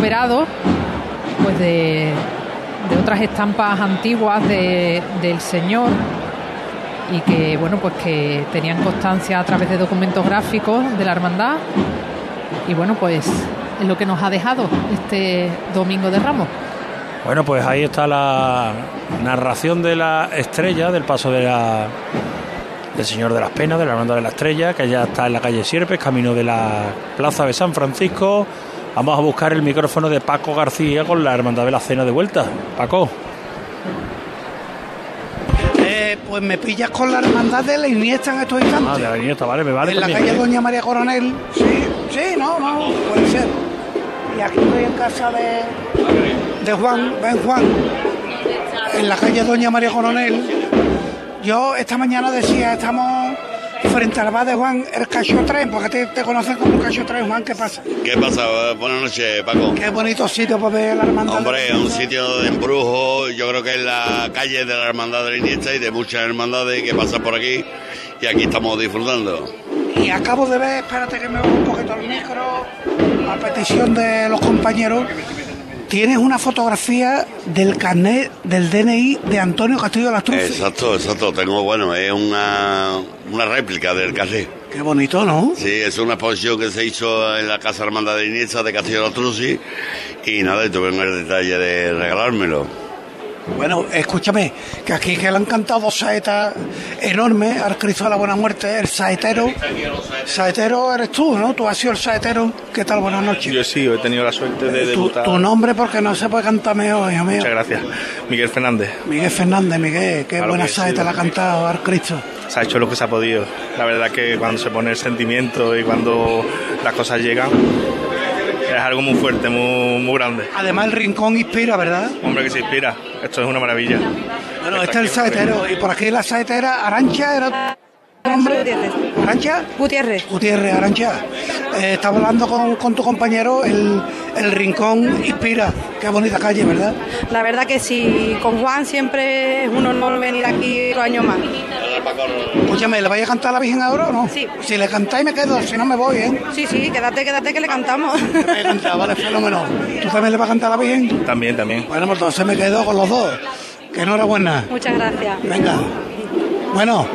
recuperado pues de, de otras estampas antiguas de- del Señor y que bueno pues que tenían constancia a través de documentos gráficos de la hermandad y bueno pues es lo que nos ha dejado este domingo de Ramos. Bueno, pues ahí está la narración de la estrella, del paso de la, del Señor de las Penas, de la Hermandad de la Estrella, que ya está en la calle Sierpes, camino de la Plaza de San Francisco. Vamos a buscar el micrófono de Paco García con la Hermandad de la Cena de vuelta. Paco. Eh, pues me pillas con la hermandad de la Iniesta en estos instantes. Ah, de la Iniesta, vale, me vale en la calle ¿eh? Doña María Coronel. Sí, sí, no, no, puede ser. Y aquí estoy en casa de, de Juan, ven Juan, en la calle Doña María Coronel. Yo esta mañana decía, estamos frente al bar de Juan, el Cacho 3, porque te, te conocen como Cacho 3, Juan, ¿qué pasa? ¿Qué pasa? Buenas noches, Paco. Qué bonito sitio para ver la hermandad. Hombre, un sitio de embrujo, yo creo que es la calle de la Hermandad de la Iniesta y de muchas hermandades que pasan por aquí y aquí estamos disfrutando. Y acabo de ver, espérate que me bajo un poquito el micro, a petición de los compañeros, tienes una fotografía del carnet del DNI de Antonio Castillo Lastruz. Exacto, exacto. Tengo, bueno, es una, una réplica del carré. Qué bonito, ¿no? Sí, es una exposición que se hizo en la Casa Hermandad de Iniesta de Castillo de Truzzi y nada, y tuve el detalle de regalármelo. Bueno, escúchame, que aquí que le han cantado saetas enormes al Cristo de la Buena Muerte, el saetero. Saetero eres tú, ¿no? Tú has sido el saetero. ¿Qué tal? Buenas noches. Yo sí, he tenido la suerte de debutar. tu nombre porque no se puede cantar mejor, hijo mío. Muchas gracias. Miguel Fernández. Miguel Fernández, Miguel, qué Claro buena que sí, saeta le ha cantado al Cristo. Se ha hecho lo que se ha podido. La verdad que cuando se pone el sentimiento y cuando las cosas llegan, es algo muy fuerte, muy, muy grande. Además el rincón inspira, ¿verdad? Hombre que se inspira. Esto es una maravilla. Bueno, este es el saetero. Y por aquí la saetera Arancha era tu nombre. ¿Arancha? Gutiérrez. Gutiérrez, Arancha. Eh, estaba hablando con, con tu compañero, el, el rincón inspira. Qué bonita calle, ¿verdad? La verdad que sí, con Juan siempre es un honor venir aquí otro año más. Escúchame, ¿le vais a cantar a la Virgen ahora o no? Sí. Si le cantáis me quedo, si no me voy, ¿eh? Sí, sí, quédate, quédate que le cantamos. Me voy a cantar, vale, fenómeno. ¿Tú también le vas a cantar a la Virgen? También, también. Bueno, pues entonces me quedo con los dos. Que enhorabuena. Muchas gracias. Venga. Bueno,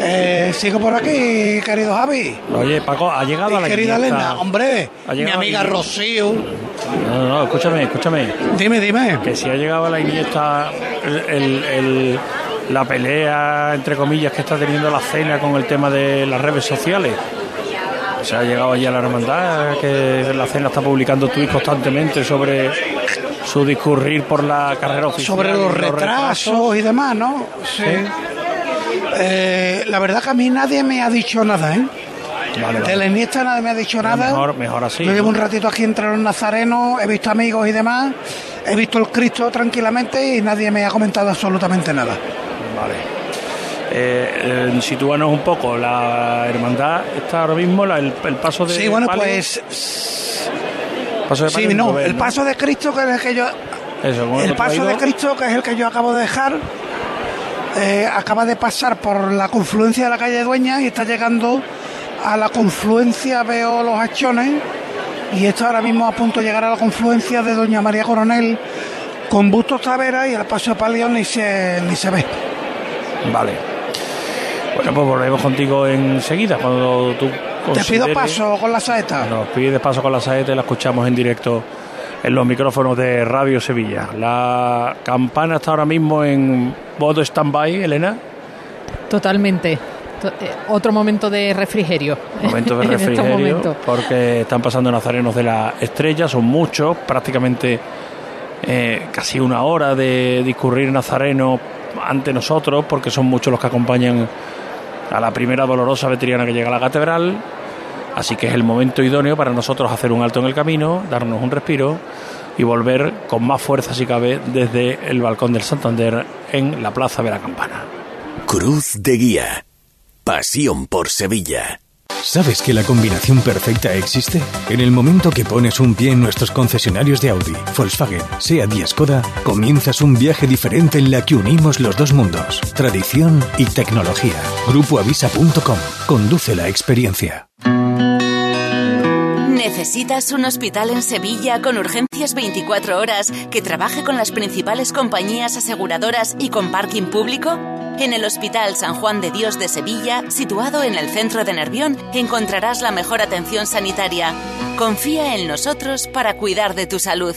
eh, sigo por aquí, querido Javi. Oye, Paco, ha llegado a Y la querida. Elena, hombre, Ha mi amiga. Rocío. No, no, no, escúchame, escúchame. Dime, dime. Que si ha llegado a la Iniesta el, el- el- la pelea, entre comillas, que está teniendo la cena con el tema de las redes sociales. Se ha llegado allí a la hermandad, que la cena está publicando tweets constantemente sobre su discurrir por la carrera oficial. Sobre los retrasos y demás, ¿no? Sí. Eh, la verdad que a mí nadie me ha dicho nada, ¿eh? Vale, De vale. la Iniesta nadie me ha dicho nada. Mejor, mejor así. Yo llevo un ratito aquí entre los nazarenos, he visto amigos y demás, he visto el Cristo tranquilamente y nadie me ha comentado absolutamente nada. Vale. Eh, eh, sitúanos un poco. La hermandad está ahora mismo, la- el, el paso de. Sí, bueno, palio- pues paso de sí, palio no, el paso de Cristo que es el que yo Eso, ¿cómo el lo paso de Cristo que es el que yo acabo de dejar eh, acaba de pasar por la confluencia de la calle Dueña y está llegando a la confluencia veo los hachones y está ahora mismo a punto de llegar a la confluencia de Doña María Coronel con Bustos Tavera y el paso de palio ni se ni se ve. Vale. Bueno, pues volvemos contigo enseguida, cuando tú Te pido paso con la saeta. Nos pides paso con la saeta y la escuchamos en directo en los micrófonos de Radio Sevilla. La campana está ahora mismo en modo stand-by, Elena. Totalmente. To- eh, Otro momento de refrigerio. Momento de refrigerio, porque están pasando nazarenos de la estrella, son muchos, prácticamente eh, casi una hora de discurrir nazareno ante nosotros, porque son muchos los que acompañan a la primera dolorosa veteriana que llega a la catedral. Así que es el momento idóneo para nosotros hacer un alto en el camino, darnos un respiro y volver con más fuerza si cabe desde el balcón del Santander en la Plaza de la Campana. Cruz de Guía. Pasión por Sevilla. ¿Sabes que la combinación perfecta existe? En el momento que pones un pie en nuestros concesionarios de Audi, Volkswagen, SEAT y Skoda, comienzas un viaje diferente en la que unimos los dos mundos, tradición y tecnología. Grupoavisa.com. Conduce la experiencia. ¿Necesitas un hospital en Sevilla con urgencias 24 horas que trabaje con las principales compañías aseguradoras y con parking público? En el Hospital San Juan de Dios de Sevilla, situado en el centro de Nervión, encontrarás la mejor atención sanitaria. Confía en nosotros para cuidar de tu salud.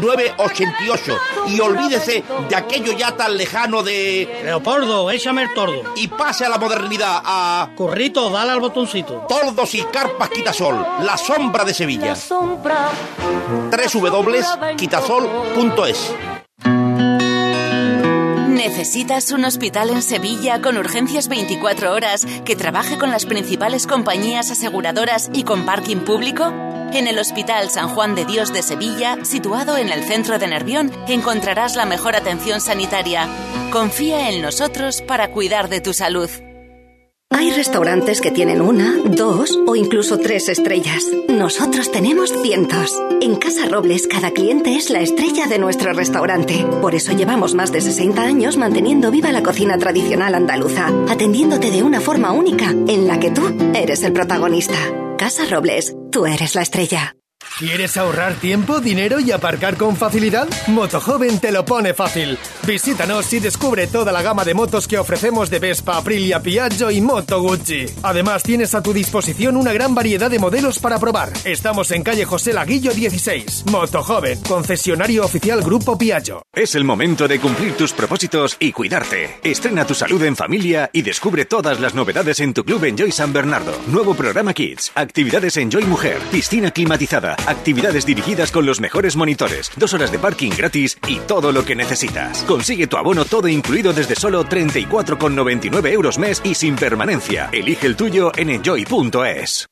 88. Y olvídese de aquello ya tan lejano de Leopoldo, échame el tordo. y pase a la modernidad a Corrito, dale al botoncito. Tordos y Carpas Quitasol, la sombra de Sevilla. La sombra. www.quitasol.es ¿Necesitas un hospital en Sevilla con urgencias 24 horas que trabaje con las principales compañías aseguradoras y con parking público? En el Hospital San Juan de Dios de Sevilla, situado en el centro de Nervión, encontrarás la mejor atención sanitaria. Confía en nosotros para cuidar de tu salud. Hay restaurantes que tienen una, dos o incluso tres estrellas. Nosotros tenemos cientos. En Casa Robles, cada cliente es la estrella de nuestro restaurante. Por eso llevamos más de 60 años manteniendo viva la cocina tradicional andaluza, atendiéndote de una forma única en la que tú eres el protagonista. Casa Robles, tú eres la estrella. ¿Quieres ahorrar tiempo, dinero y aparcar con facilidad? Motojoven te lo pone fácil. Visítanos y descubre toda la gama de motos que ofrecemos de Vespa, Aprilia, Piaggio y Moto Gucci. Además, tienes a tu disposición una gran variedad de modelos para probar. Estamos en calle José Laguillo 16. Motojoven, concesionario oficial Grupo Piaggio. Es el momento de cumplir tus propósitos y cuidarte. Estrena tu salud en familia y descubre todas las novedades en tu club Enjoy San Bernardo. Nuevo programa Kids, actividades Enjoy Mujer, piscina climatizada, actividades dirigidas con los mejores monitores, dos horas de parking gratis y todo lo que necesitas. Consigue tu abono todo incluido desde solo 34,99 euros mes y sin permanencia. Elige el tuyo en enjoy.es.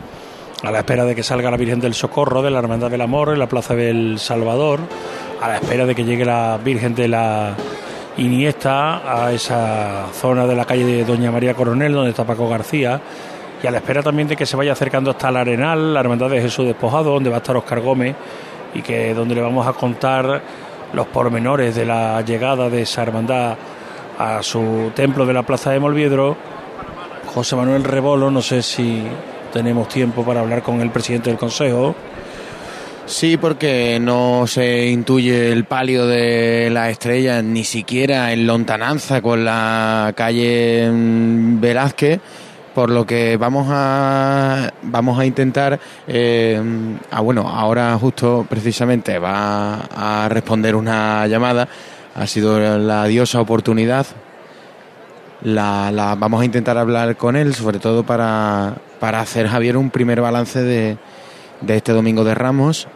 A la espera de que salga la Virgen del Socorro de la Hermandad del Amor en la Plaza del Salvador, a la espera de que llegue la Virgen de la Iniesta a esa zona de la calle de Doña María Coronel, donde está Paco García, y a la espera también de que se vaya acercando hasta el Arenal, la Hermandad de Jesús Despojado, donde va a estar Oscar Gómez, y que donde le vamos a contar los pormenores de la llegada de esa hermandad a su templo de la Plaza de Molviedro. José Manuel Rebolo, no sé si tenemos tiempo para hablar con el presidente del Consejo. Sí, porque no se intuye el palio de la estrella ni siquiera en lontananza con la calle mm, Velázquez, por lo que vamos a vamos a intentar eh, ah, bueno ahora justo precisamente va a responder una llamada ha sido la diosa oportunidad la, vamos a intentar hablar con él, sobre todo para, para hacer Javier un primer balance de, de este domingo de Ramos,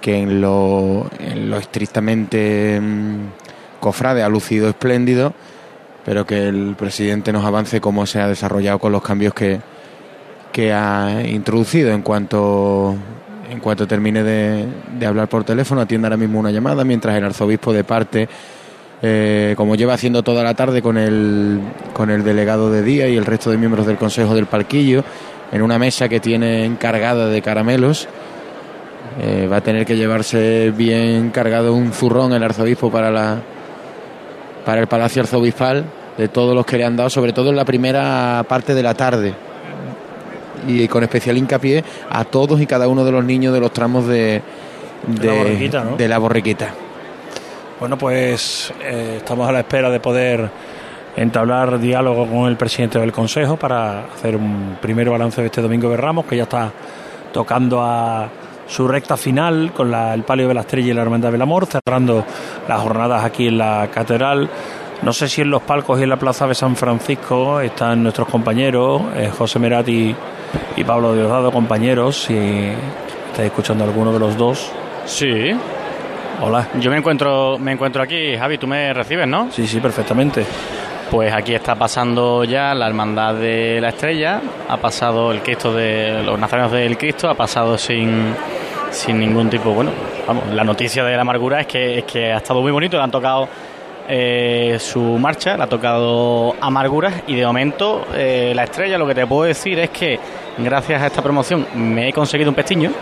que en lo, en lo estrictamente mm, cofrade ha lucido espléndido, pero que el presidente nos avance cómo se ha desarrollado con los cambios que, que ha introducido en cuanto en cuanto termine de, de hablar por teléfono, atienda ahora mismo una llamada mientras el arzobispo de parte eh, como lleva haciendo toda la tarde con el, con el delegado de día y el resto de miembros del Consejo del Parquillo, en una mesa que tiene encargada de caramelos. Eh, va a tener que llevarse bien cargado un zurrón el arzobispo para, la, para el Palacio Arzobispal, de todos los que le han dado, sobre todo en la primera parte de la tarde. Y con especial hincapié a todos y cada uno de los niños de los tramos de, De la borriquita, ¿no? de la borriquita. Bueno, pues eh, estamos a la espera de poder entablar diálogo con el presidente del Consejo para hacer un primer balance de este domingo de Ramos, que ya está tocando a su recta final con la- el palio de la estrella y la hermandad del amor, cerrando las jornadas aquí en la catedral. No sé si en los palcos y en la plaza de San Francisco están nuestros compañeros, eh, José Merati y Pablo Diosdado, compañeros, si estáis escuchando alguno de los dos. Sí. Hola. Yo me encuentro, me encuentro aquí, Javi, tú me recibes, ¿no? Sí, sí, perfectamente. Pues aquí está pasando ya la Hermandad de la Estrella, ha pasado el Cristo de los Nazarenos del Cristo, ha pasado sin, sin ningún tipo, bueno, vamos, la noticia de la amargura es que, es que ha estado muy bonito, le han tocado eh, su marcha, le ha tocado amarguras y de momento eh, la Estrella lo que te puedo decir es que gracias a esta promoción me he conseguido un pestiño.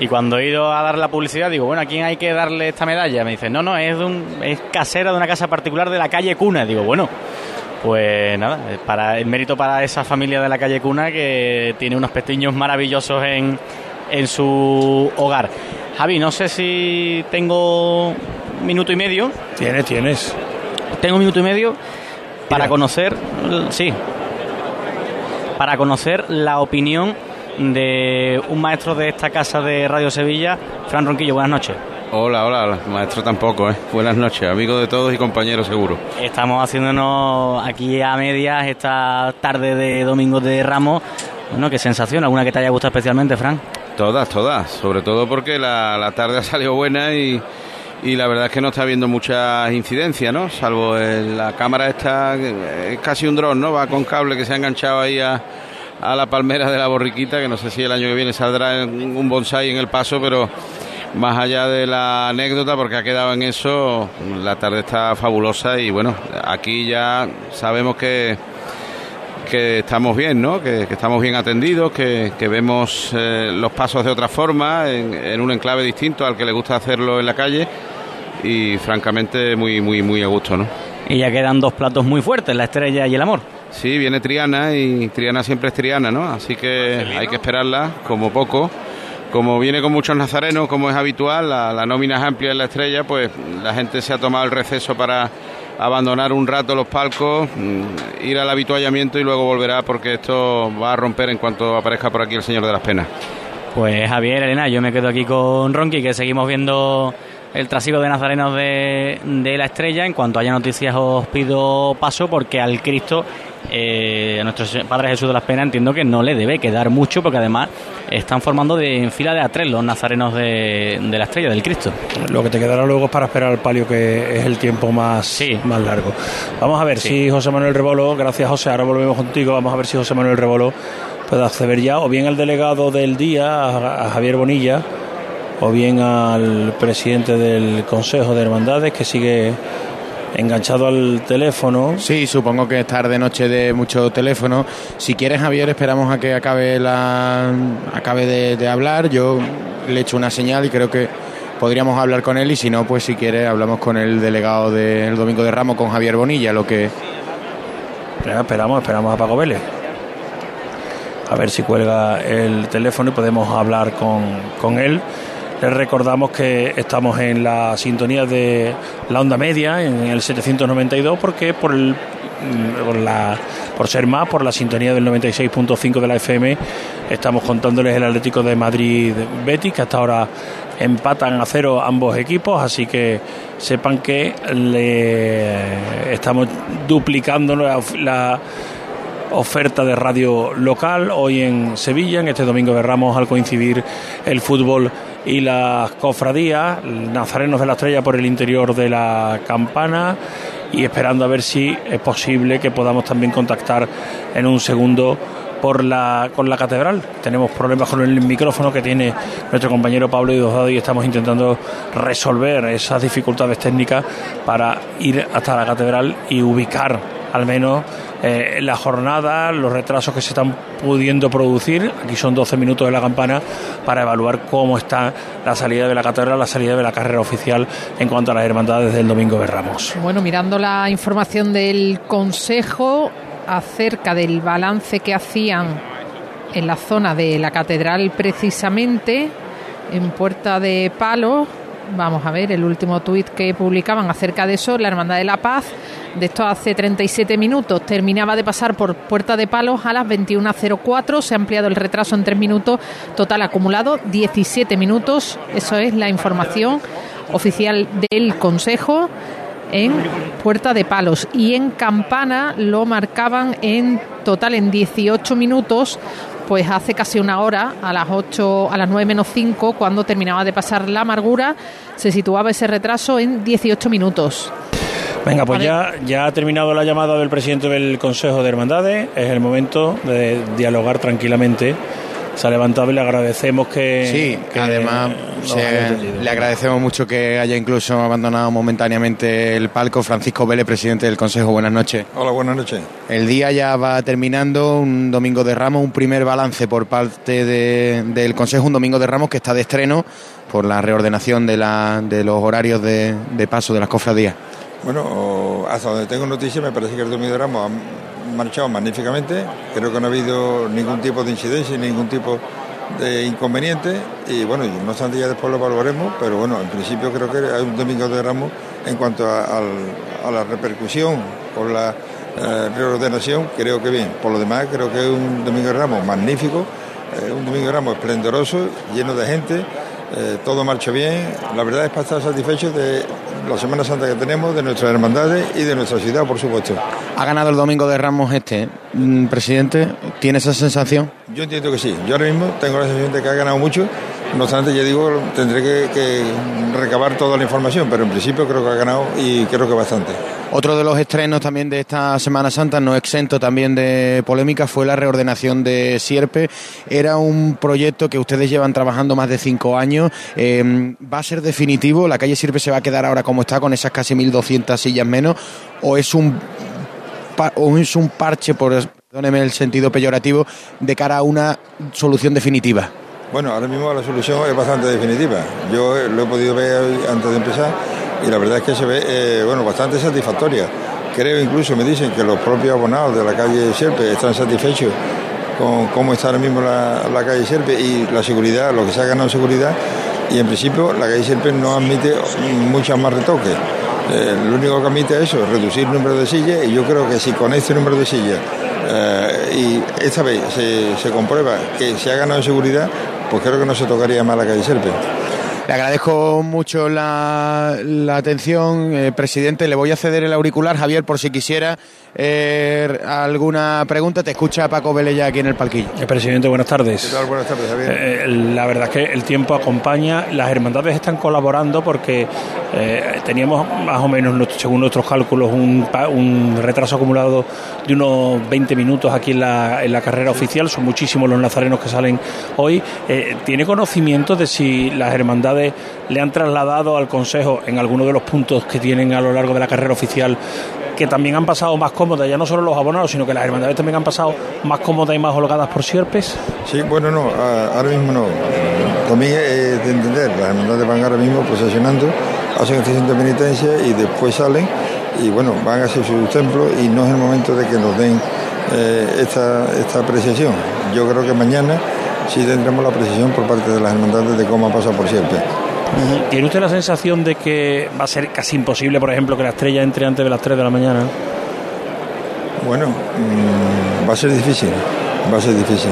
Y cuando he ido a dar la publicidad, digo, bueno, ¿a quién hay que darle esta medalla? Me dice, no, no, es, de un, es casera de una casa particular de la calle Cuna. Digo, bueno, pues nada, para el mérito para esa familia de la calle Cuna que tiene unos pestiños maravillosos en, en su hogar. Javi, no sé si tengo minuto y medio. Tienes, tienes. Tengo un minuto y medio para conocer, sí, para conocer la opinión de un maestro de esta casa de Radio Sevilla, Fran Ronquillo. Buenas noches. Hola, hola, maestro tampoco, ¿eh? Buenas noches, amigo de todos y compañeros seguro. Estamos haciéndonos aquí a medias esta tarde de domingo de Ramos. Bueno, qué sensación, alguna que te haya gustado especialmente, Fran. Todas, todas, sobre todo porque la, la tarde ha salido buena y, y la verdad es que no está habiendo muchas incidencias, ¿no? Salvo el- la cámara esta, que es casi un dron, ¿no? Va con cable que se ha enganchado ahí a, a la palmera de la borriquita, que no sé si el año que viene saldrá un bonsai en el paso, pero más allá de la anécdota, porque ha quedado en eso, la tarde está fabulosa y bueno, aquí ya sabemos que que estamos bien, ¿no? Que, que estamos bien atendidos, que, que vemos eh, los pasos de otra forma, en, en un enclave distinto al que le gusta hacerlo en la calle y francamente muy, muy, muy a gusto, ¿no? Y ya quedan dos platos muy fuertes, la estrella y el amor. Sí, viene Triana y Triana siempre es Triana, ¿no? Así que hay que esperarla como poco. Como viene con muchos nazarenos, como es habitual, la, la nómina es amplia en la estrella, pues la gente se ha tomado el receso para abandonar un rato los palcos, mm, ir al habituallamiento y luego volverá porque esto va a romper en cuanto aparezca por aquí el Señor de las Penas. Pues Javier, Elena, yo me quedo aquí con Ronqui, que seguimos viendo el trasiego de nazarenos de, de la estrella. En cuanto haya noticias os pido paso porque al Cristo, eh, a nuestro Padre Jesús de las Penas, entiendo que no le debe quedar mucho porque además están formando de, en fila de a tres los nazarenos de, de la estrella, del Cristo. Lo que te quedará luego es para esperar al palio, que es el tiempo más, más largo. Vamos a ver si José Manuel Rebolo, gracias José, ahora volvemos contigo, vamos a ver si José Manuel Rebolo puede acceder ya, o bien al delegado del día, a, a Javier Bonilla, o bien al presidente del Consejo de Hermandades, que sigue enganchado al teléfono. Sí, supongo que es tarde, noche de mucho teléfono. Si quieres, Javier, esperamos a que acabe la acabe de, de hablar. Yo le echo una señal y creo que podríamos hablar con él y si no, pues si quieres hablamos con el delegado del Domingo de Ramos, con Javier Bonilla, lo que... Esperamos, esperamos a Paco Vélez. A ver si cuelga el teléfono y podemos hablar con, con él. Les recordamos que estamos en la sintonía de la onda media, en el 792, porque por el mm, por, la, por ser más, por la sintonía del 96.5 de la FM, estamos contándoles el Atlético de Madrid Betis, que hasta ahora empatan a cero ambos equipos, así que sepan que le estamos duplicando la oferta de radio local hoy en Sevilla, en este domingo de al coincidir el fútbol y las cofradías, nazarenos de la estrella por el interior de la campana y esperando a ver si es posible que podamos también contactar en un segundo por la, con la catedral. Tenemos problemas con el micrófono que tiene nuestro compañero Pablo Diosdado y estamos intentando resolver esas dificultades técnicas para ir hasta la catedral y ubicar al menos eh, la jornada, los retrasos que se están pudiendo producir. Aquí son 12 minutos de la campana para evaluar cómo está la salida de la catedral, la salida de la carrera oficial en cuanto a las hermandades del domingo de Ramos. Bueno, mirando la información del Consejo acerca del balance que hacían en la zona de la catedral precisamente, en Puerta de Palos, Vamos a ver el último tuit que publicaban acerca de eso, la Hermandad de la Paz. De esto hace 37 minutos. Terminaba de pasar por Puerta de Palos a las 21.04. Se ha ampliado el retraso en 3 minutos. Total acumulado 17 minutos. Eso es la información oficial del Consejo en Puerta de Palos y en Campana lo marcaban en total en 18 minutos pues hace casi una hora, a las 8, a las 9 menos 5, cuando terminaba de pasar la amargura, se situaba ese retraso en 18 minutos. Venga, pues ya, ya ha terminado la llamada del presidente del Consejo de Hermandades. Es el momento de dialogar tranquilamente se ha levantado y le agradecemos que. Sí, que además se- le agradecemos mucho que haya incluso abandonado momentáneamente el palco. Francisco Vélez, presidente del Consejo, buenas noches. Hola, buenas noches. El día ya va terminando, un domingo de Ramos, un primer balance por parte de- del Consejo, un domingo de Ramos que está de estreno por la reordenación de, la- de los horarios de, de paso de las cofradías. Bueno, hasta donde tengo noticias, me parece que el domingo de Ramos ha marchado magníficamente. Creo que no ha habido ningún tipo de incidencia, ningún tipo de inconveniente. Y bueno, no obstante, ya después lo evaluaremos, pero bueno, en principio creo que hay un domingo de Ramos en cuanto a la repercusión con la eh, reordenación, creo que bien. Por lo demás, creo que es un domingo de Ramos magnífico, eh, un domingo de Ramos esplendoroso, lleno de gente. Eh, todo marcha bien. La verdad es para estar satisfechos de la Semana Santa que tenemos, de nuestras hermandades y de nuestra ciudad, por supuesto. Ha ganado el domingo de Ramos este, Mm, presidente, ¿tiene esa sensación? Yo entiendo que sí. Yo ahora mismo tengo la sensación de que ha ganado mucho. No obstante, ya digo, tendré que, que recabar toda la información, pero en principio creo que ha ganado y creo que bastante. Otro de los estrenos también de esta Semana Santa, no exento también de polémica, fue la reordenación de Sierpe. Era un proyecto que ustedes llevan trabajando más de cinco años. Eh, ¿Va a ser definitivo? ¿La calle Sierpe se va a quedar ahora como está, con esas casi 1.200 sillas menos? ¿O es un, o es un parche, por perdóneme el sentido peyorativo, de cara a una solución definitiva? Bueno, ahora mismo la solución es bastante definitiva. Yo eh, lo he podido ver antes de empezar y la verdad es que se ve eh, bueno, bastante satisfactoria. Creo incluso, me dicen que los propios abonados de la calle Sierpe están satisfechos con cómo está ahora mismo la, la calle Sierpe y la seguridad, lo que se ha ganado en seguridad. Y en principio la calle Sierpe no admite muchas más retoques. Eh, lo único que admite es eso, reducir el número de sillas y yo creo que si con este número de sillas eh, y esta vez se, se comprueba que se ha ganado en seguridad, pues creo que no se tocaría más la calle Serpe. Le agradezco mucho la, la atención, eh, presidente. Le voy a ceder el auricular, Javier, por si quisiera eh, alguna pregunta. Te escucha Paco Vélez ya aquí en el palquillo. Eh, Presidente, buenas tardes. ¿Qué tal? Buenas tardes, Javier. Eh, la verdad es que el tiempo acompaña, las hermandades están colaborando porque eh, teníamos más o menos, según nuestros cálculos, un, retraso acumulado de unos 20 minutos aquí en la, en la carrera oficial. Son muchísimos los nazarenos que salen hoy. Eh, ¿Tiene conocimiento de si las hermandades le han trasladado al Consejo en alguno de los puntos que tienen a lo largo de la carrera oficial? que también han pasado más cómodas, ya no solo los abonados, sino que las hermandades también han pasado más cómodas y más holgadas por Sierpes. Sí, bueno, no, ahora mismo no. También es de entender, las hermandades van ahora mismo procesionando, hacen estación de penitencia y después salen y bueno, van a hacer su templo y no es el momento de que nos den eh, esta, esta apreciación. Yo creo que mañana sí tendremos la apreciación por parte de las hermandades de cómo ha pasado por siempre. ¿Tiene usted la sensación de que va a ser casi imposible, por ejemplo, que la estrella entre antes de las 3 de la mañana? Bueno, mm, va a ser difícil, va a ser difícil.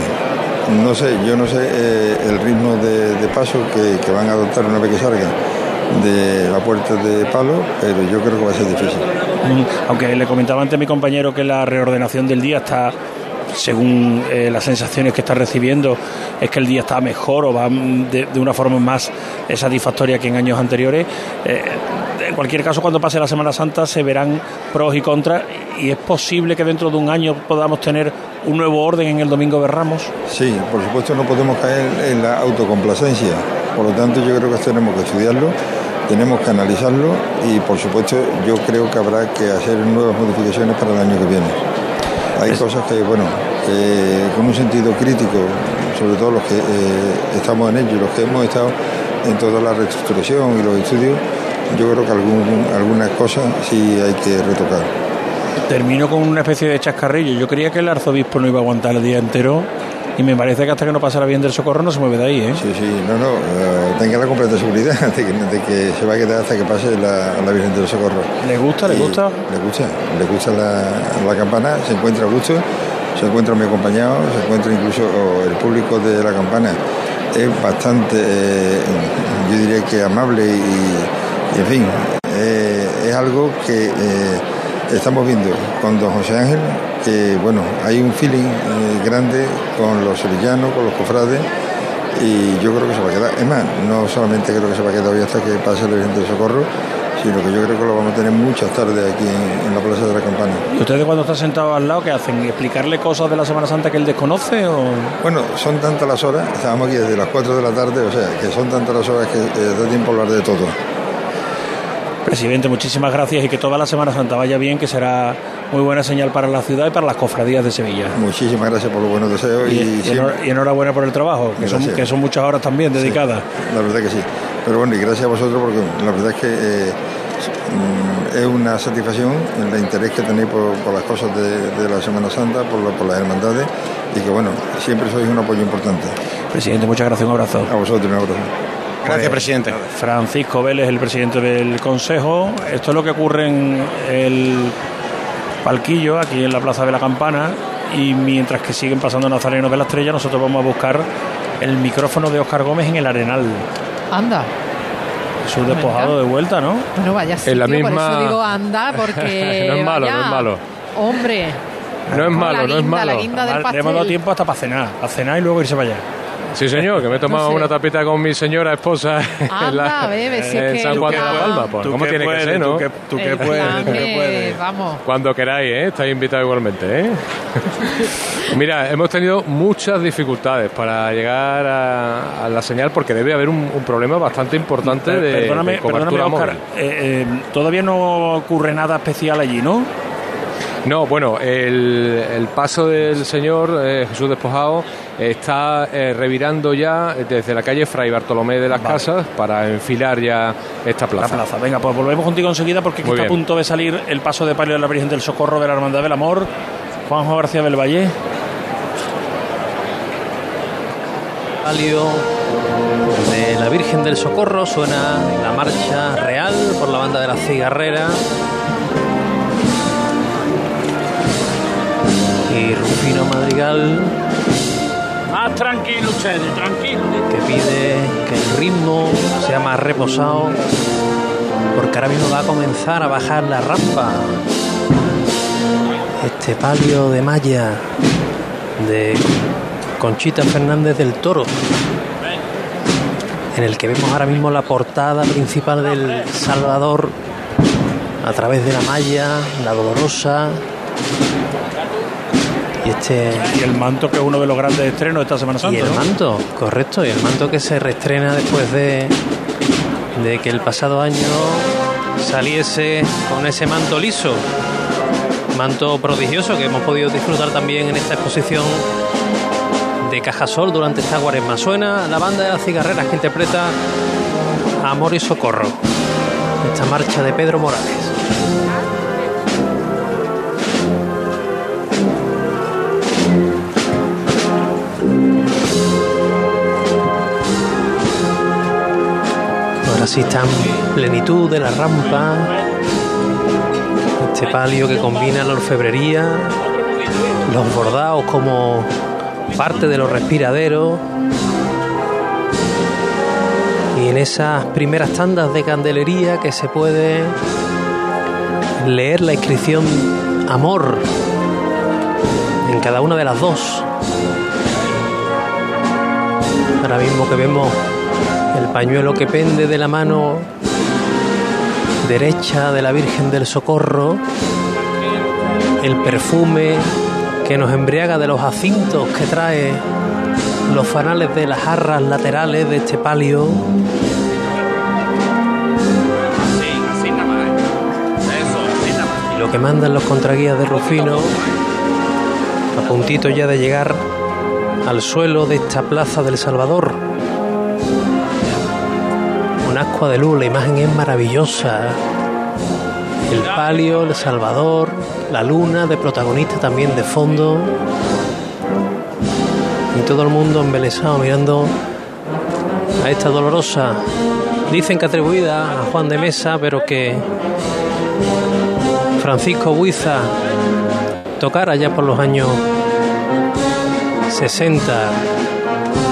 No sé, yo no sé eh, el ritmo de, de paso que, que van a adoptar una vez que salgan de la puerta de palo, pero yo creo que va a ser difícil. Aunque le comentaba antes mi compañero que la reordenación del día está, según eh, las sensaciones que está recibiendo, es que el día está mejor o va de, una forma más satisfactoria que en años anteriores. Eh, en cualquier caso, cuando pase la Semana Santa se verán pros y contras y es posible que dentro de un año podamos tener un nuevo orden en el Domingo de Ramos. Sí, por supuesto no podemos caer en la autocomplacencia, por lo tanto yo creo que tenemos que estudiarlo, tenemos que analizarlo y por supuesto yo creo que habrá que hacer nuevas modificaciones para el año que viene. Hay cosas que, bueno, eh, con un sentido crítico, sobre todo los que eh, estamos en ello, los que hemos estado en toda la reestructuración y los estudios, yo creo que algún, algunas cosas sí hay que retocar. Termino con una especie de chascarrillo. Yo creía que el arzobispo no iba a aguantar el día entero y me parece que hasta que no pase la bien del socorro no se mueve de ahí, ¿eh? Sí, sí, no, no, eh, tenga la completa seguridad de que, de que se va a quedar hasta que pase la, la Virgen del Socorro. ¿Le gusta? ¿Le Y gusta? Le gusta, le gusta la, la campana, se encuentra a gusto, se encuentra muy acompañado, se encuentra incluso el público de la campana. Es bastante, eh, yo diría que amable y, y en fin, eh, es algo que eh, estamos viendo con don José Ángel, que bueno, hay un feeling eh, grande con los sevillanos, con los cofrades, y yo creo que se va a quedar. Es más, no solamente creo que se va a quedar hoy hasta que pase el Virgen del Socorro, sino que yo creo que lo vamos a tener muchas tardes aquí en, en la Plaza de la Campana. ¿Y ustedes cuando están sentados al lado, qué hacen? ¿Explicarle cosas de la Semana Santa que él desconoce o...? Bueno, son tantas las horas, estábamos aquí desde las 4 de la tarde, o sea, que son tantas las horas que eh, da tiempo a hablar de todo. Presidente, muchísimas gracias y que toda la Semana Santa vaya bien, que será muy buena señal para la ciudad y para las cofradías de Sevilla. Muchísimas gracias por los buenos deseos y, Y, y enhorabuena por el trabajo, que son, que son muchas horas también dedicadas. La verdad que sí. Pero bueno, y gracias a vosotros porque la verdad es que eh, es una satisfacción el interés que tenéis por, por las cosas de, de la Semana Santa, por, la- por las hermandades y que bueno, siempre sois un apoyo importante. Presidente, muchas gracias, un abrazo. A vosotros, un abrazo. Gracias, presidente. Francisco Vélez, el presidente del Consejo. Esto es lo que ocurre en el palquillo, aquí en la Plaza de la Campana. Y mientras que siguen pasando nazarenos de la estrella, nosotros vamos a buscar el micrófono de Óscar Gómez en el Arenal. Anda. Jesús despojado de vuelta, ¿no? Bueno, vaya sitio, En la por misma- eso digo anda, porque... No es malo, vaya, no es malo. Hombre. No es malo, La no es malo. guinda del Le hemos dado tiempo hasta para cenar, a cenar y luego irse para allá. Sí, señor, que me he tomado una tapita con mi señora esposa en, Anda, bebe, si en San Juan de la Palma. Pues, Tú ¿Cómo que tiene puedes, que ser, tú no? que- tú que puedes, tú que de- puedes. Vamos. Cuando queráis, ¿eh? Estáis invitados igualmente, ¿eh? Mira, hemos tenido muchas dificultades para llegar a, a la señal porque debe haber un, un problema bastante importante de, perdóname, de cobertura perdóname, Óscar, móvil. eh, eh, todavía no ocurre nada especial allí, ¿no? No, bueno, el, el paso del señor eh, Jesús Despojado está eh, revirando ya desde la calle Fray Bartolomé de las Vale. Casas para enfilar ya esta La plaza. plaza. Venga, pues volvemos contigo enseguida porque aquí está a bien. punto de salir el paso de palio de la Virgen del Socorro de la Hermandad del Amor. Juanjo García del Valle. palio de la Virgen del Socorro suena la marcha real por la banda de la cigarrera y Rufino Madrigal Más tranquilo ustedes, tranquilo. que pide que el ritmo sea más reposado porque ahora mismo va a comenzar a bajar la rampa este palio de malla de Conchita Fernández del Toro en el que vemos ahora mismo la portada principal del Salvador a través de la malla, la dolorosa y este Y el manto, que es uno de los grandes estrenos de esta Semana Santa. y el ¿no? manto, correcto, y el manto que se reestrena después de, de que el pasado año saliese con ese manto liso, manto prodigioso que hemos podido disfrutar también en esta exposición de Cajasol durante esta cuaresma. Suena la banda de las cigarreras que interpreta Amor y Socorro, esta marcha de Pedro Morales. Ahora sí está en plenitud de la rampa. Este palio que combina la orfebrería, los bordados como parte de los respiraderos. Y en esas primeras tandas de candelería que se puede leer la inscripción amor en cada una de las dos. Ahora mismo que vemos el pañuelo que pende de la mano derecha de la Virgen del Socorro, el perfume que nos embriaga de los jacintos que trae los fanales de las jarras laterales de este palio. Y lo que mandan los contraguías de Rufino, a puntito ya de llegar al suelo de esta plaza del Salvador. Ascua de luz, la imagen es maravillosa. El palio, el Salvador, la luna de protagonista también de fondo. y todo el mundo embelesado mirando a esta dolorosa, dicen que atribuida a Juan de Mesa, pero que Francisco Buiza tocara ya por los años 60.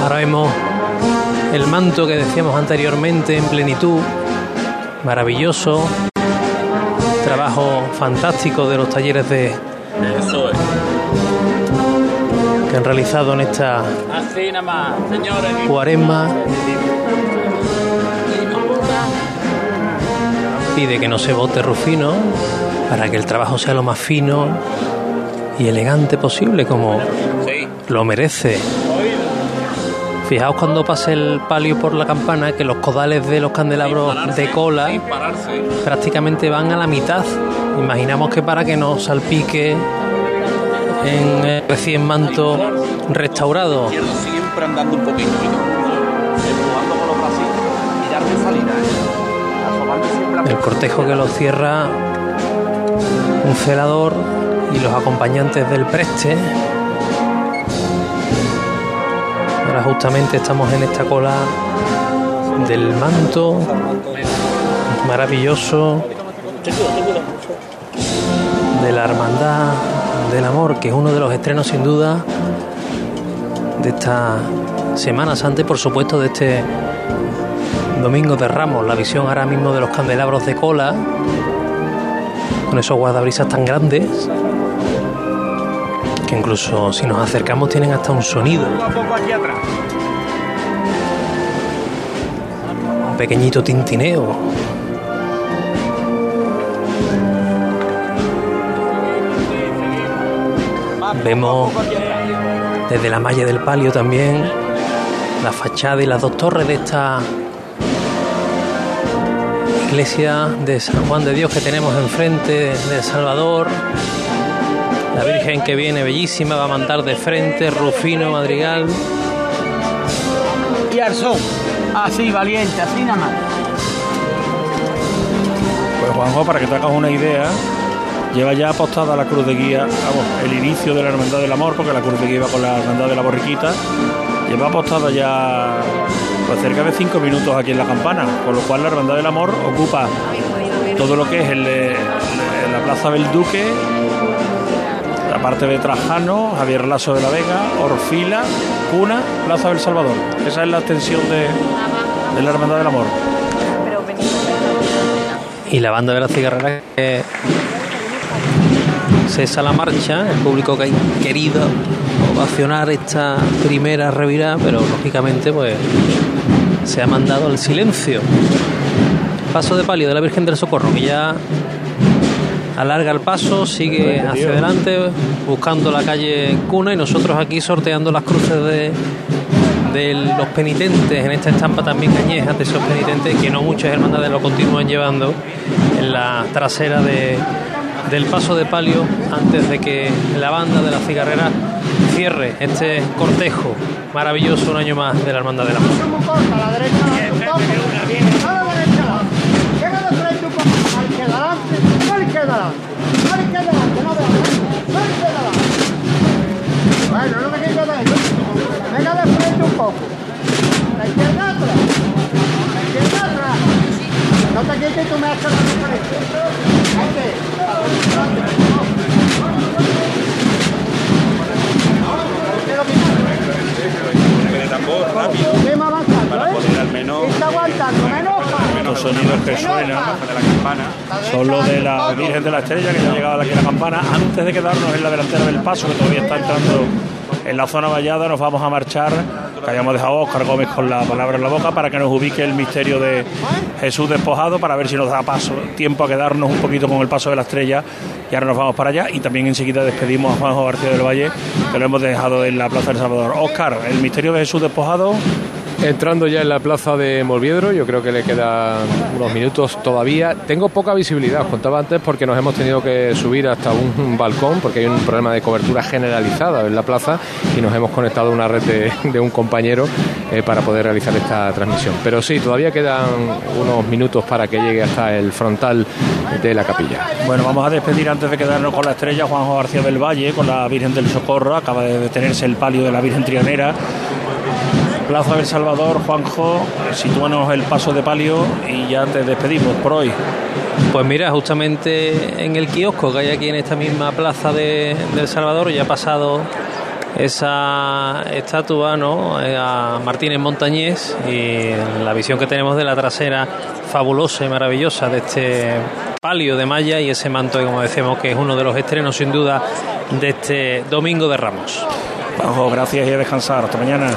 Ahora vemos el manto que decíamos anteriormente en plenitud, maravilloso, trabajo fantástico de los talleres de Eso es. que han realizado en esta Así nada más, señores. cuaresma. Pide que no se bote Rufino para que el trabajo sea lo más fino y elegante posible, como lo merece. Fijaos cuando pase el palio por la campana que los codales de los candelabros de cola prácticamente van a la mitad. Imaginamos que para que no salpique en el recién manto restaurado. Siempre andando un poquito. Empujando con los bracitos y darle salida. ¿eh? El cortejo que lo cierra un celador y los acompañantes del preste. Justamente estamos en esta cola del manto maravilloso de la hermandad del amor, que es uno de los estrenos sin duda de esta Semana Santa y por supuesto de este Domingo de Ramos, la visión ahora mismo de los candelabros de cola, con esos guardabrisas tan grandes, incluso si nos acercamos tienen hasta un sonido, un pequeñito tintineo. Vemos desde la malla del palio también la fachada y las dos torres de esta iglesia de San Juan de Dios que tenemos enfrente de El Salvador. La Virgen que viene bellísima va a mandar de frente, Rufino Madrigal. Y son. Así, valiente, así nada más. Pues Juanjo, para que te hagas una idea, lleva ya apostada la cruz de guía, vamos, el inicio de la Hermandad del Amor, porque la cruz de guía iba con la Hermandad de la Borriquita, lleva apostada ya pues cerca de cinco minutos aquí en la campana, con lo cual la Hermandad del Amor ocupa todo lo que es el, la Plaza del Duque, la parte de Trajano, Javier Lazo de la Vega, Orfila, Cuna, Plaza del Salvador. Esa es la extensión de, de la Hermandad del Amor. y la banda de la cigarrera que cesa la marcha, el público que ha querido ovacionar esta primera revirada, pero lógicamente pues se ha mandado al silencio. Paso de palio de la Virgen del Socorro, que ya alarga el paso, sigue hacia adelante buscando la calle Cuna y nosotros aquí sorteando las cruces de, de los penitentes en esta estampa también añeja de esos penitentes que no muchas hermandades lo continúan llevando en la trasera de, del paso de palio antes de que la banda de la cigarrera cierre este cortejo maravilloso un año más de la hermandad a la derecha, a la derecha. Llega de frente un poco. Al que adelante, al. Al que adelante, no. Al que adelante. Bueno, no me. Venga de frente un poco. La izquierda atrás. La izquierda atrás. No te quites y tú me haces la diferencia. ¿Qué más avanzando, eh? Está aguantando, menos Los sonidos que suenan son los de la Virgen de la Estrella que ya ha llegado aquí a la campana. Antes de quedarnos en la delantera del paso, que todavía está entrando en la zona vallada, nos vamos a marchar. Que hayamos dejado a Oscar Gómez con la palabra en la boca para que nos ubique el misterio de Jesús despojado, para ver si nos da paso, tiempo a quedarnos un poquito con el paso de la estrella. Y ahora nos vamos para allá. Y también enseguida despedimos a Juanjo García del Valle, que lo hemos dejado en la Plaza del Salvador. Oscar, el misterio de Jesús despojado. Entrando ya en la plaza de Molviedro, yo creo que le quedan unos minutos todavía. Tengo poca visibilidad, os contaba antes, porque nos hemos tenido que subir hasta un balcón, porque hay un problema de cobertura generalizada en la plaza y nos hemos conectado a una red de, un compañero eh, para poder realizar esta transmisión. Pero sí, todavía quedan unos minutos para que llegue hasta el frontal de la capilla. Bueno, vamos a despedir antes de quedarnos con la estrella Juanjo García del Valle, con la Virgen del Socorro. Acaba de detenerse el palio de la Virgen Trianera. Plaza del Salvador, Juanjo, sitúanos el paso de palio y ya te despedimos por hoy. Pues mira, justamente en el kiosco que hay aquí en esta misma plaza de, del Salvador ya ha pasado esa estatua ¿no? Eh, a Martínez Montañés y la visión que tenemos de la trasera fabulosa y maravillosa de este palio de malla y ese manto que como decimos que es uno de los estrenos sin duda de este domingo de Ramos. Juanjo, gracias y a descansar. Hasta mañana.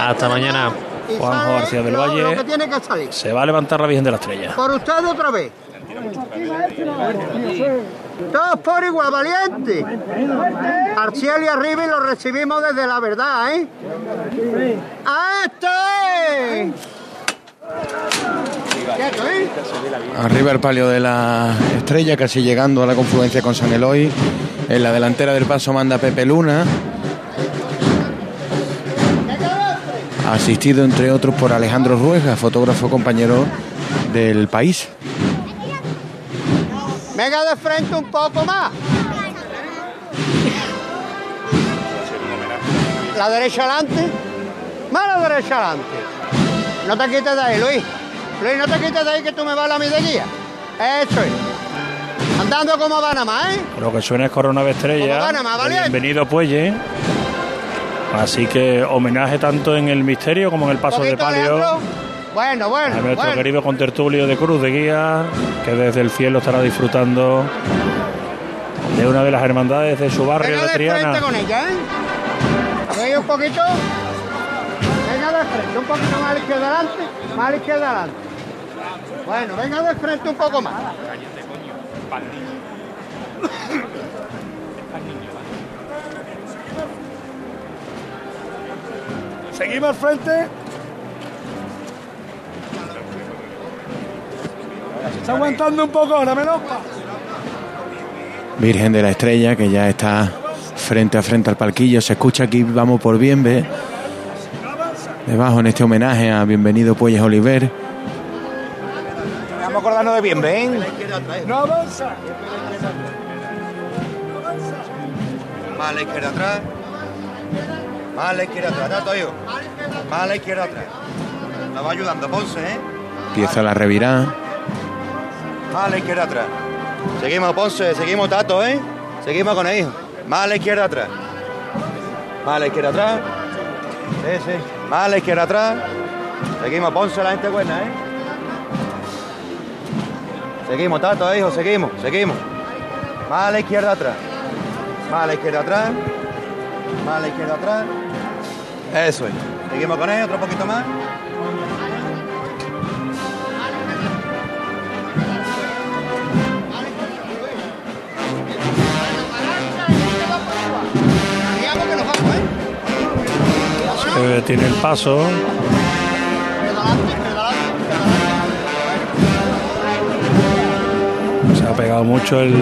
Hasta mañana. Juanjo García del Lo- lo Valle. que tiene que salir. Se va a levantar la Virgen de la Estrella. Por usted otra vez. Todos por igual, valiente. Al cielo y arriba y lo recibimos desde la verdad, ¿eh? ¡Ah, ¡Este! Arriba el palio de la estrella, casi llegando a la confluencia con San Eloy. En la delantera del paso manda Pepe Luna. Asistido entre otros por Alejandro Ruega, fotógrafo compañero del país. Venga de frente un poco más. La derecha adelante. Más la derecha adelante. No te quites de ahí, Luis. Luis, no te quites de ahí que tú me vas a la mi de guía. Eso es. Andando como más, ¿eh? Lo que suena es Corona de Estrella. Como valiente. Bienvenido Puelle. Así que homenaje tanto en el misterio como en el paso de palio Alejandro. Bueno, a bueno, nuestro bueno. querido contertulio de Cruz de Guía, que desde el cielo estará disfrutando de una de las hermandades de su barrio Venga de de frente Triana. con ella, ¿eh? Un poquito. Venga de frente, un poquito más a la izquierda adelante, más a la izquierda adelante. Bueno, venga de frente un poco más. Seguimos al frente. Se está aguantando un poco ahora, Melopa. Virgen de la Estrella, que ya está frente a frente al palquillo. Se escucha aquí, vamos por Bienve. Debajo en este homenaje a Bienvenido Puelles Oliver. Vamos a acordarnos de bien, ven. No avanza. Más a la izquierda atrás. Más a la izquierda atrás, tanto yo. Más a la izquierda atrás. Nos va ayudando Ponce, ¿eh? Empieza la revirá. Más a la izquierda atrás. Seguimos, Ponce, seguimos, Tato, ¿eh? Seguimos con el hijo. Más a la izquierda atrás. Más a la izquierda atrás. Sí, sí. Más a la izquierda atrás. Seguimos, Ponce, la gente buena, ¿eh? Seguimos, Tato, hijo, seguimos, seguimos. Más a la izquierda atrás. Más a la izquierda atrás. Más a la izquierda atrás. Eso es. Seguimos con él, otro poquito más. Eh, tiene el paso. Se ha pegado mucho el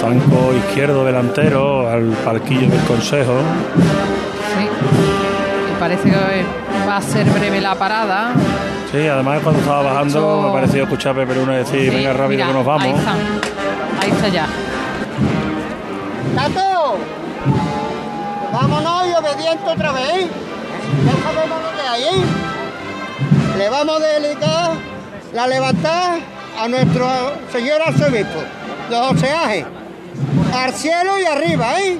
zanco izquierdo delantero al palquillo del consejo. Sí. Y parece que va a ser breve la parada. Sí, además cuando estaba bajando Eso- me ha parecido escuchar a Pepe Luna decir, Sí, venga rápido mira, que nos vamos. Ahí está. Ahí está ya. ¡Tato! Vámonos y obediente otra vez. Ya sabemos lo que hay. Le vamos a dedicar la levantada a nuestro señor arzobispo, los oceajes, al cielo y arriba, ¿eh?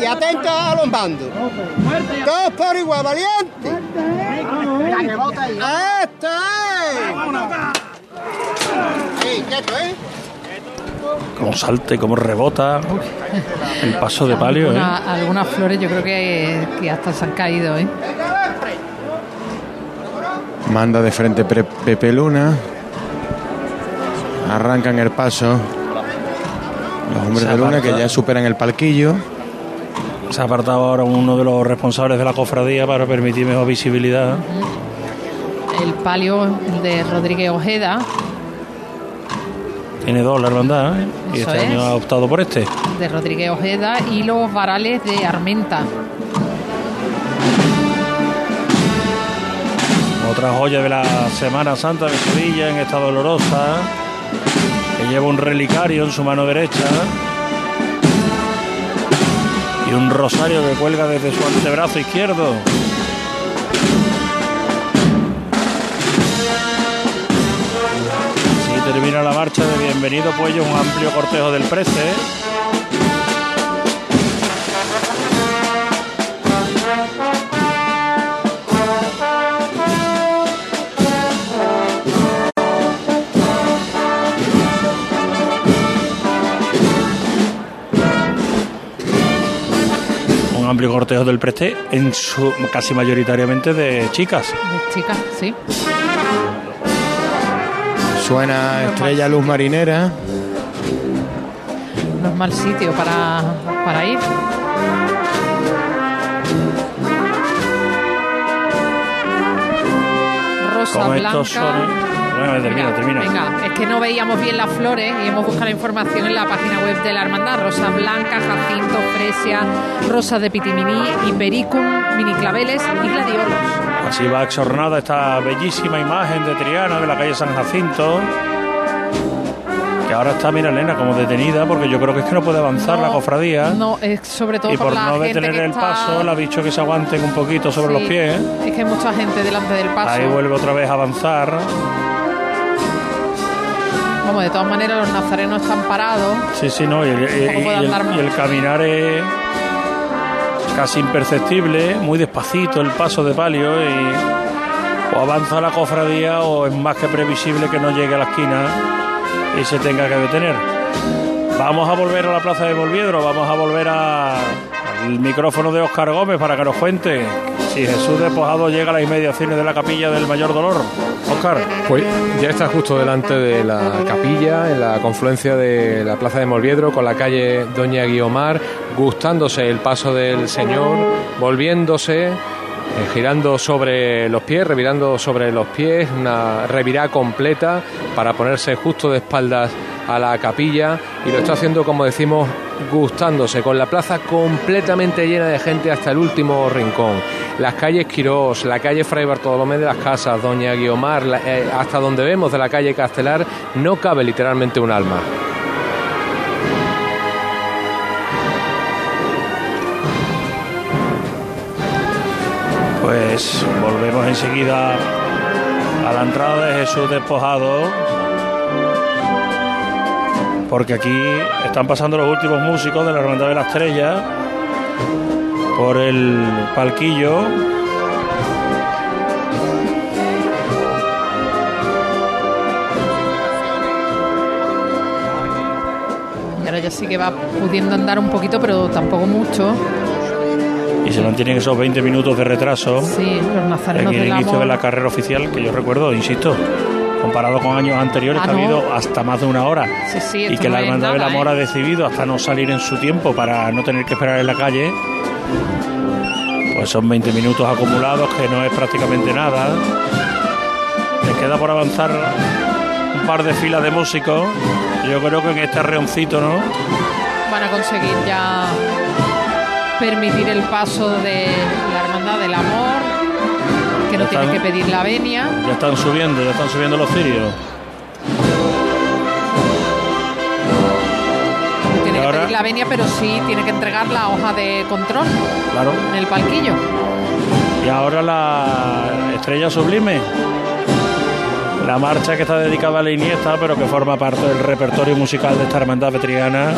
Y atentos a los bandos. Todos por igual, valiente. ¡Este! Sí, quieto, ¿eh? Como salta y como rebota. El paso de palio, ¿eh? Alguna- algunas flores yo creo que, que hasta se han caído, ¿eh? Manda de frente Pepe Luna. Arrancan el paso. Los hombres de Luna que ya superan el palquillo. Se ha apartado ahora uno de los responsables de la cofradía para permitir mejor visibilidad. El palio de Rodríguez Ojeda, Tiene dos la hermandad ¿eh? y este año ha optado por este. de Rodríguez Ojeda y los varales de Armenta. Otra joya de la Semana Santa de Sevilla en esta dolorosa, lleva un relicario en su mano derecha y un rosario que cuelga desde su antebrazo izquierdo. Así termina la marcha de Bienvenido Puello, un amplio cortejo del Prece. Un amplio cortejo del Preste, en su casi mayoritariamente de chicas. De chicas, sí. Suena Estrella Luz Marinera. No es mal sitio para, para ir. Rosa Como blanca. estos son. Bueno, termina, Mira, termina. Venga, es que no veíamos bien las flores y hemos buscado la información en la página web de la hermandad. Rosa blanca, jacinto, fresia, rosas de pitiminí, hipericum, miniclaveles y gladiolos. Así va exornada esta bellísima imagen de Triana de la calle San Jacinto. Que ahora está, mira Elena, como detenida porque yo creo que es que no puede avanzar la cofradía. No, es sobre todo y por la no gente detener que el está- paso, le ha dicho que se aguanten un poquito sobre Sí, los pies. Es que hay mucha gente delante del paso. Ahí vuelve otra vez a avanzar. Vamos, de todas maneras los nazarenos están parados. Sí, sí, no. Y el, y- Tampoco y puede el- andar y el caminar es casi imperceptible, muy despacito el paso de palio y o avanza la cofradía o es más que previsible que no llegue a la esquina y se tenga que detener. Vamos a volver a la plaza de Volviedro, vamos a volver a- al micrófono de Óscar Gómez para que nos cuente si Jesús despojado llega a las inmediaciones de la capilla del mayor dolor. Óscar. Pues ya está justo delante de la capilla, en la confluencia de la Plaza de Molviedro con la calle Doña Guiomar, gustándose el paso del Señor, volviéndose, eh, girando sobre los pies, revirando sobre los pies, una revirada completa para ponerse justo de espaldas a la capilla y lo está haciendo, como decimos, gustándose, con la plaza completamente llena de gente hasta el último rincón. Las calles Quirós, la calle Fray Bartolomé de las Casas, Doña Guiomar, eh, hasta donde vemos de la calle Castelar, no cabe literalmente un alma. Pues volvemos enseguida a la entrada de Jesús despojado. Porque aquí están pasando los últimos músicos de la Hermandad de la Estrella por el palquillo. Y ahora ya sí que va pudiendo andar un poquito, pero tampoco mucho. Y se mantienen esos 20 minutos de retraso Sí, los en nazarenos el del inicio amor. de la carrera oficial, que yo recuerdo, insisto, comparado con años anteriores, Ah, que ha habido hasta más de una hora. Sí, sí, y que no la Hermandad del Amor ¿eh? ha decidido hasta no salir en su tiempo para no tener que esperar en la calle. Pues son 20 minutos acumulados, que no es prácticamente nada. Les queda por avanzar un par de filas de músicos. Yo creo que en este arreoncito, ¿no? Van a conseguir ya permitir el paso de la Hermandad del Amor, que no están. que pedir la venia. Ya están subiendo, ya están subiendo los cirios. No tiene que ahora- pedir la venia, pero sí tiene que entregar la hoja de control Claro. en el palquillo. Y ahora la estrella sublime. La marcha que está dedicada a la Iniesta, pero que forma parte del repertorio musical de esta hermandad vetriana.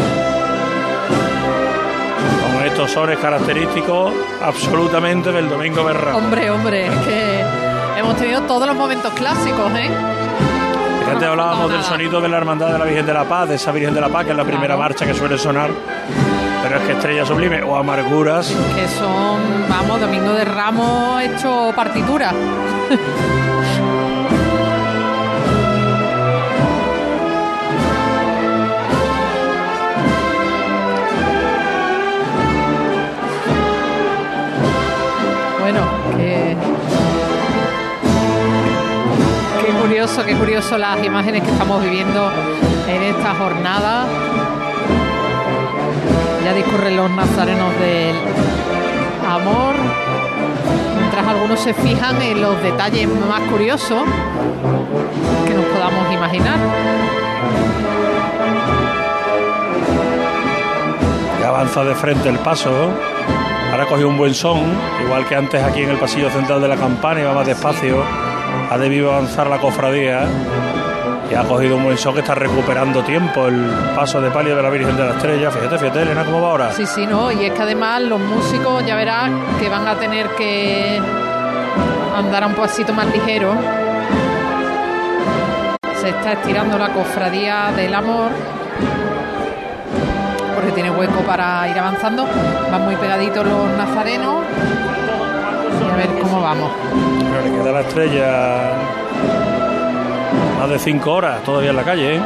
Con estos sones característicos absolutamente del Domingo Berramo. Hombre, hombre, es que hemos tenido todos los momentos clásicos, ¿eh? Fíjate, hablábamos del sonido de la Hermandad de la Virgen de la Paz, de esa Virgen de la Paz, que es la primera marcha que suele sonar. Pero es que Estrella Sublime o Amarguras, Que son, vamos, Domingo de Ramos hecho partitura. curioso, qué curioso las imágenes que estamos viviendo en esta jornada. Ya discurren los nazarenos del amor, mientras algunos se fijan en los detalles más curiosos que nos podamos imaginar. Ya avanza de frente el paso. Ahora cogió un buen son, igual que antes aquí en el pasillo central de la campana, iba más despacio. Ha debido avanzar la cofradía y ha cogido un buen que está recuperando tiempo el paso de palio de la Virgen de la Estrella. Fíjate, fíjate, Elena, cómo va ahora. Sí, sí, no, y es que además los músicos ya verás que van a tener que andar un pasito más ligero. Se está estirando la cofradía del amor porque tiene hueco para ir avanzando. Van muy pegaditos los nazarenos. A ver cómo vamos. Pero le queda la estrella más de cinco horas todavía en la calle. ¿eh?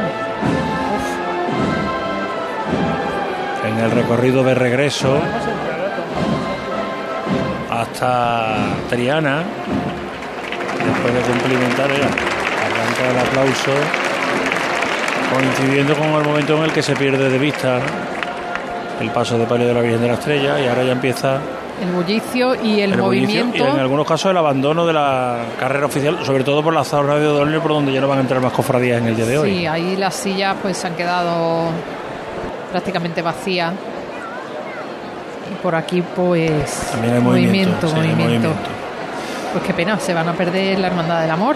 En el recorrido de regreso hasta Triana, después de cumplimentar, ya, arranca el aplauso, coincidiendo con el momento en el que se pierde de vista el paso de palio de la Virgen de la Estrella y ahora ya empieza El bullicio y el, movimiento. y en algunos casos el abandono de la carrera oficial, sobre todo por la zona de O'Donnell, por donde ya no van a entrar más cofradías en el día de hoy. Sí, ahí las sillas pues se han quedado prácticamente vacías. Y por aquí pues También hay movimiento, sí, hay movimiento. movimiento. Pues qué pena, se van a perder la hermandad del amor.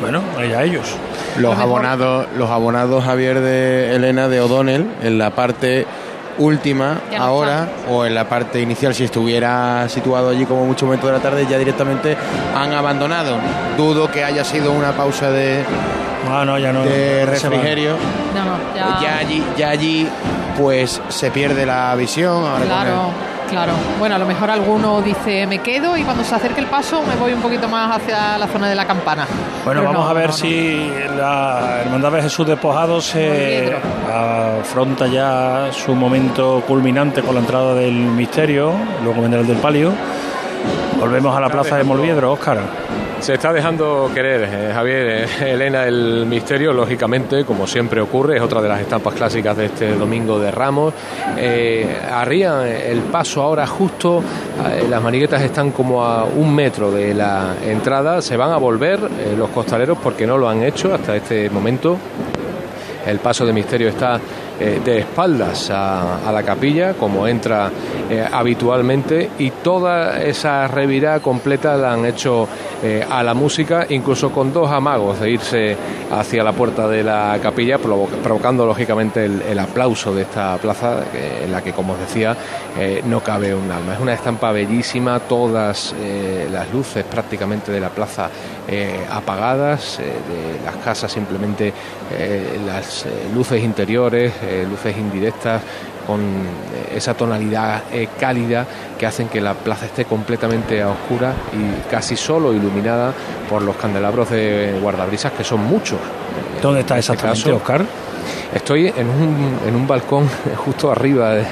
Bueno, allá ellos. Los mejor- abonados, los abonados Javier de Elena de O'Donnell en la parte última no ahora o en la parte inicial si estuviera situado allí como mucho momento de la tarde ya directamente han abandonado. Dudo que haya sido una pausa de, Ah, no, ya no. de ya se van. refrigerio. Ya, Ya allí, ya allí pues se pierde la visión. Ahora con claro, claro. Bueno, a lo mejor alguno dice me quedo y cuando se acerque el paso me voy un poquito más hacia la zona de la campana. Bueno, Pero vamos no, a ver no, no. si la Hermandad de Jesús Despojado se afronta ya su momento culminante con la entrada del misterio, luego vendrá el del palio. Volvemos a la plaza de Molviedro, Óscar. Se está dejando querer, eh, Javier, eh, Elena, el misterio, lógicamente, como siempre ocurre, es otra de las estampas clásicas de este domingo de Ramos. Eh, arrían el paso ahora justo, las maniguetas están como a un metro de la entrada, se van a volver los costaleros porque no lo han hecho hasta este momento. El paso de misterio está eh, de espaldas a, la capilla, como entra eh, habitualmente, y toda esa revirada completa la han hecho eh, a la música, incluso con dos amagos de irse hacia la puerta de la capilla, provo- provocando lógicamente el, el aplauso de esta plaza, en la que, como os decía, no cabe un alma. Es una estampa bellísima, todas las luces prácticamente de la plaza apagadas, de las casas simplemente las luces interiores, eh, luces indirectas, con eh, esa tonalidad eh, cálida que hacen que la plaza esté completamente a oscura y casi solo iluminada por los candelabros de guardabrisas, que son muchos. ¿Dónde está este exactamente, caso, Óscar? Estoy en un, en un balcón justo arriba de,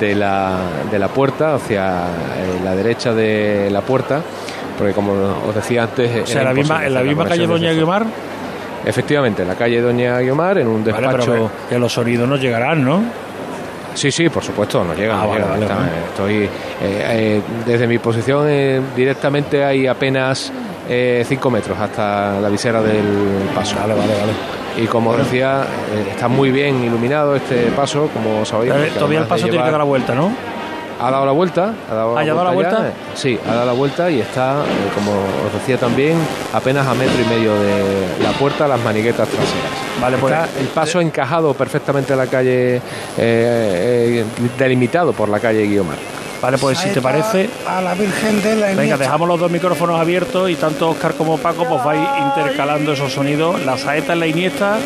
de la, de la puerta, hacia la derecha de la puerta, porque como os decía antes... O sea, la misma, en la misma calle Doña desde Guiomar. Efectivamente, en la calle Doña Guiomar, en un Vale, despacho... pero que, que los sonidos no llegarán, ¿no? Sí, sí, por supuesto, no llegan. Ah, no vale, llegan, vale, está- vale. Estoy eh, eh, desde mi posición eh, directamente hay apenas 5 metros hasta la visera del paso. Vale, vale, vale. Y como decía, eh, está muy bien iluminado este paso, como sabéis. Eh, Todavía el paso tiene que dar la vuelta, ¿no? Ha dado la vuelta, ha dado ¿Ha la la vuelta. eh, Sí, ha dado la vuelta y está, eh, como os decía también, apenas a metro y medio de la puerta, las maniguetas traseras. Vale, pues- Está el paso encajado perfectamente a la calle, eh, eh, delimitado por la calle Guiomar. Vale, pues si te parece, A la Virgen de la venga, dejamos los dos micrófonos abiertos y tanto Óscar como Paco pues vais intercalando esos sonidos, la saeta en la Iniesta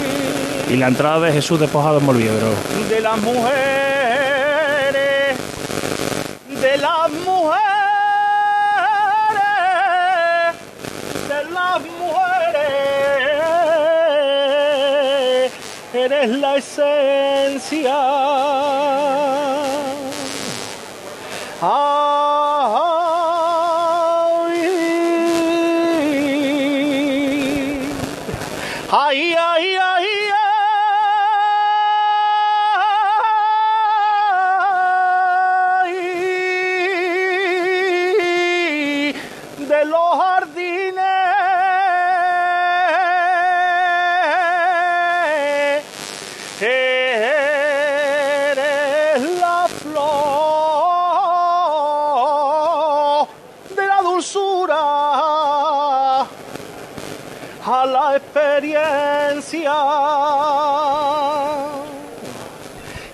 y la entrada de Jesús despojado en Molviedro. de las mujeres, de las mujeres, de las mujeres, eres la esencia. Ay,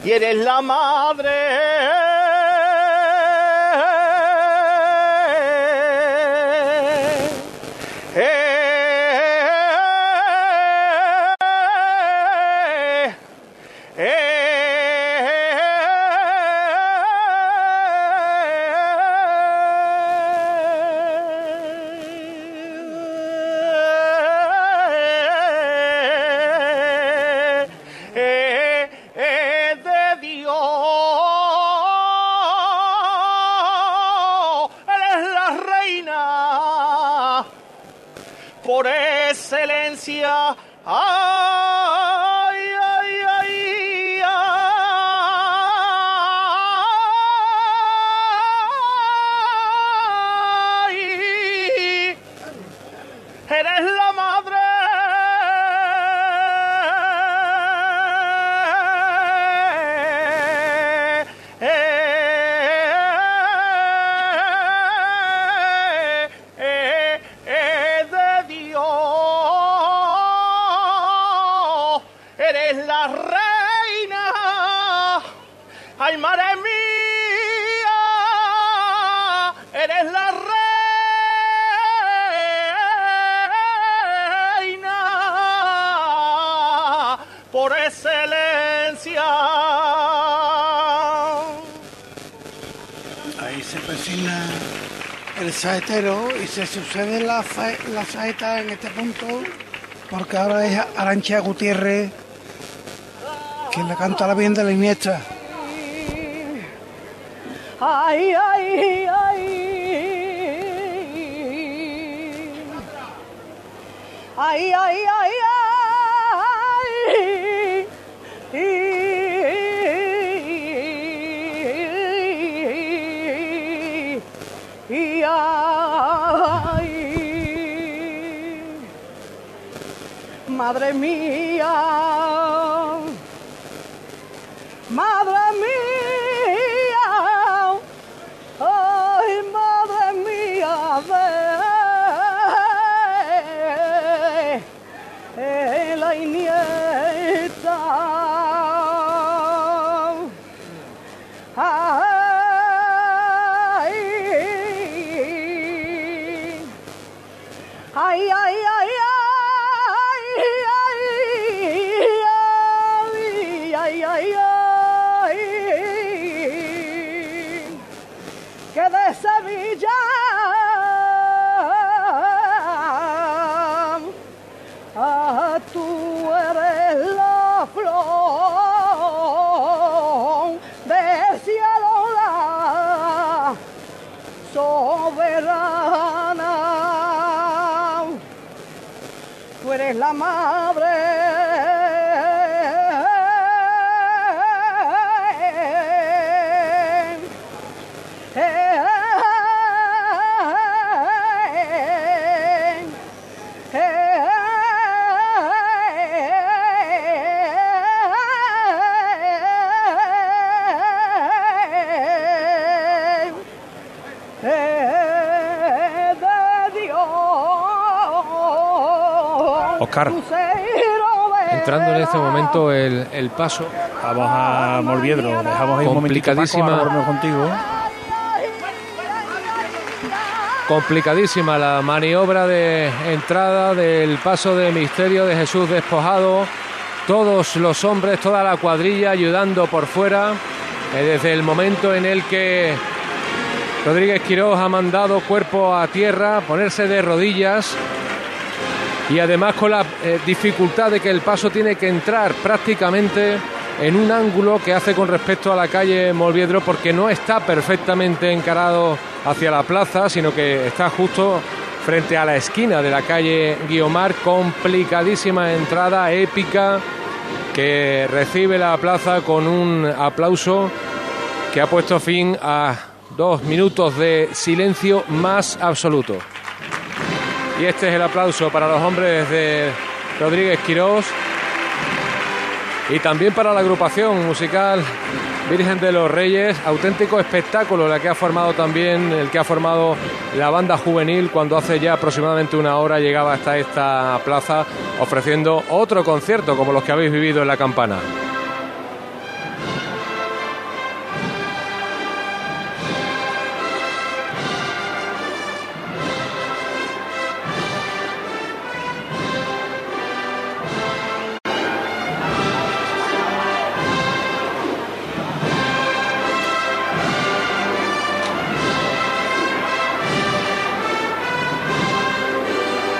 Y eres la madre. Saetero y se sucede la, fa- la saeta en este punto porque ahora es Arancha Gutiérrez quien le canta la bien de la Iniestra. Madre mía. Madre Oscar. Entrando en este momento el, el paso. Vamos a Morviedro. Dejamos ahí un momentito, Paco, Complicadísima. volvemos contigo. Complicadísima la maniobra de entrada del paso de misterio de Jesús despojado. Todos los hombres, toda la cuadrilla ayudando por fuera. eh, desde el momento en el que Rodríguez Quiroz ha mandado cuerpo a tierra, ponerse de rodillas. Y además con la eh, dificultad de que el paso tiene que entrar prácticamente en un ángulo que hace con respecto a la calle Molviedro porque no está perfectamente encarado hacia la plaza, sino que está justo frente a la esquina de la calle Guiomar. Complicadísima entrada épica que recibe la plaza con un aplauso que ha puesto fin a dos minutos de silencio más absoluto. Y este es el aplauso para los hombres de Rodríguez Quirós y también para la agrupación musical Virgen de los Reyes, auténtico espectáculo la que ha formado también, el que ha formado la banda juvenil cuando hace ya aproximadamente una hora llegaba hasta esta plaza ofreciendo otro concierto como los que habéis vivido en la campana.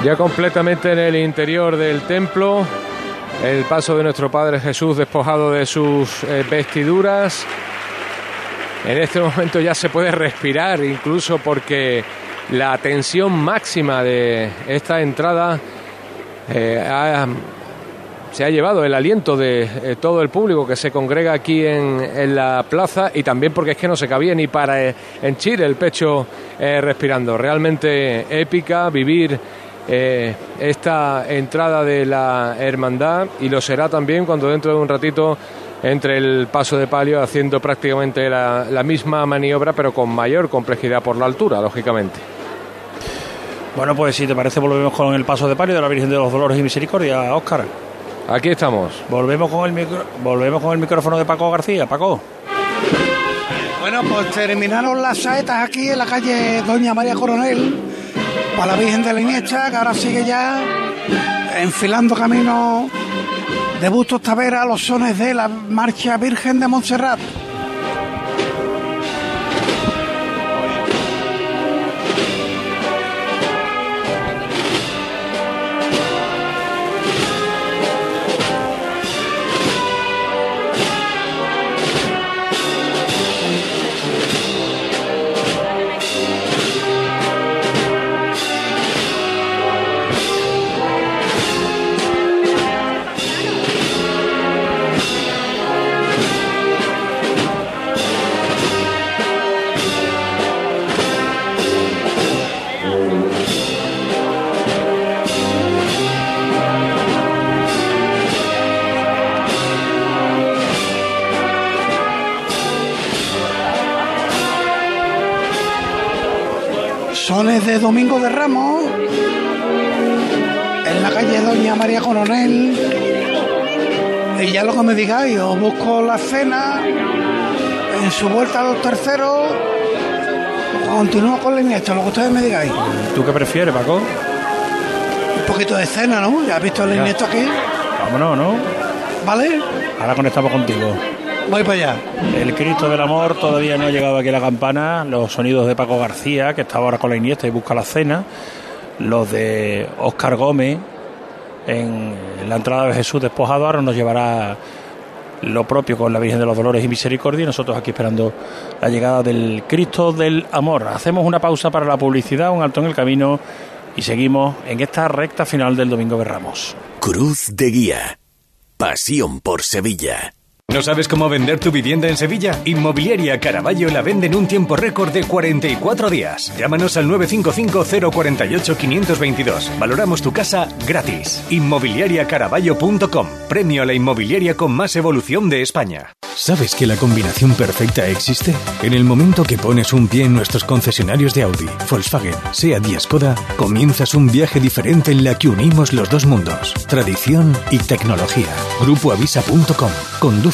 Ya completamente en el interior del templo, el paso de nuestro Padre Jesús despojado de sus eh, vestiduras. En este momento ya se puede respirar, incluso porque la tensión máxima de esta entrada eh, se ha llevado el aliento de eh, todo el público que se congrega aquí en, la plaza y también porque es que no se cabía ni para henchir el pecho respirando. Realmente épica vivir eh, esta entrada de la hermandad y lo será también cuando dentro de un ratito entre el paso de palio haciendo prácticamente la, la misma maniobra pero con mayor complejidad por la altura, lógicamente. Bueno, pues si te parece, volvemos con el paso de palio de la Virgen de los Dolores y Misericordia, Óscar. Aquí estamos. Volvemos con el micro- volvemos con el micrófono de Paco García. Paco. Bueno, pues terminaron las saetas aquí en la calle Doña María Coronel para la Virgen de la Iniesta, que ahora sigue ya enfilando camino de Bustos Tavera a los sones de la marcha Virgen de Montserrat. Sones de Domingo de Ramos en la calle Doña María Coronel. Y ya lo que me digáis, os busco la cena en su vuelta a los terceros. Continúo con la Iniesta, lo que ustedes me digáis. ¿Tú qué prefieres, Paco? Un poquito de cena, ¿no? ¿Ya has visto Ya. Iniesta aquí? Vámonos, ¿no? ¿Vale? Ahora conectamos contigo. Voy para allá. El Cristo del Amor todavía no ha llegado aquí a la campana. Los sonidos de Paco García, que está ahora con la Iniesta y busca la cena. Los de Óscar Gómez en la entrada de Jesús despojado. Ahora nos llevará lo propio con la Virgen de los Dolores y Misericordia. Y nosotros aquí esperando la llegada del Cristo del Amor. Hacemos una pausa para la publicidad, un alto en el camino. Y seguimos en esta recta final del Domingo de Ramos. Cruz de Guía. Pasión por Sevilla. ¿No sabes cómo vender tu vivienda en Sevilla? Inmobiliaria Caraballo la vende en un tiempo récord de 44 días. Llámanos al 955-048-522. Valoramos tu casa gratis. Inmobiliariacaraballo.com. Premio a la inmobiliaria con más evolución de España. ¿Sabes que la combinación perfecta existe? En el momento que pones un pie en nuestros concesionarios de Audi, Volkswagen, SEAT y Skoda, comienzas un viaje diferente en la que unimos los dos mundos, tradición y tecnología. Grupoavisa.com. Conduce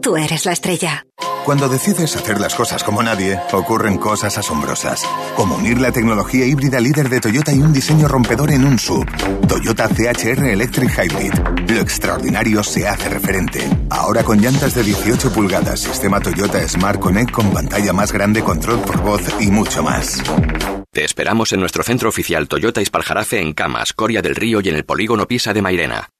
tú eres la estrella. Cuando decides hacer las cosas como nadie, ocurren cosas asombrosas. Como unir la tecnología híbrida líder de Toyota y un diseño rompedor en un sub. Toyota CHR Electric Hybrid. Lo extraordinario se hace referente. Ahora con llantas de 18 pulgadas, sistema Toyota Smart Connect con pantalla más grande, control por voz y mucho más. Te esperamos en nuestro centro oficial Toyota Ispaljarafe en Camas, Coria del Río y en el polígono Pisa de Mairena.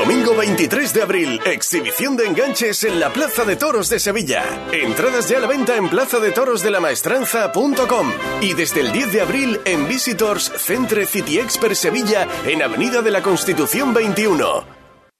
Domingo 23 de abril, exhibición de enganches en la Plaza de Toros de Sevilla. Entradas ya a la venta en plaza de toros de la maestranza.com y desde el 10 de abril en Visitors Centre City Expert Sevilla en Avenida de la Constitución 21.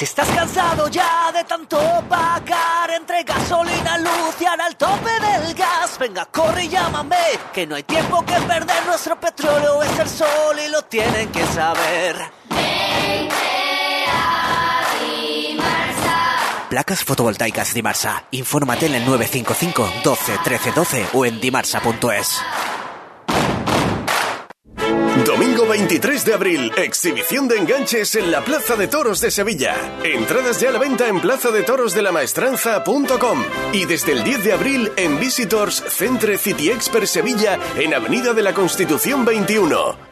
Si estás cansado ya de tanto pagar entre gasolina, luz y al tope del gas, venga, corre y llámame, que no hay tiempo que perder, nuestro petróleo es el sol y lo tienen que saber. Placas fotovoltaicas Dimarsa. Infórmate en el 955 12 13 12 o en dimarsa.es. Domingo 23 de abril, exhibición de enganches en la Plaza de Toros de Sevilla. Entradas ya a la venta en plaza de toros de la maestranza.com y desde el 10 de abril en Visitors Centre City Expert Sevilla en Avenida de la Constitución 21.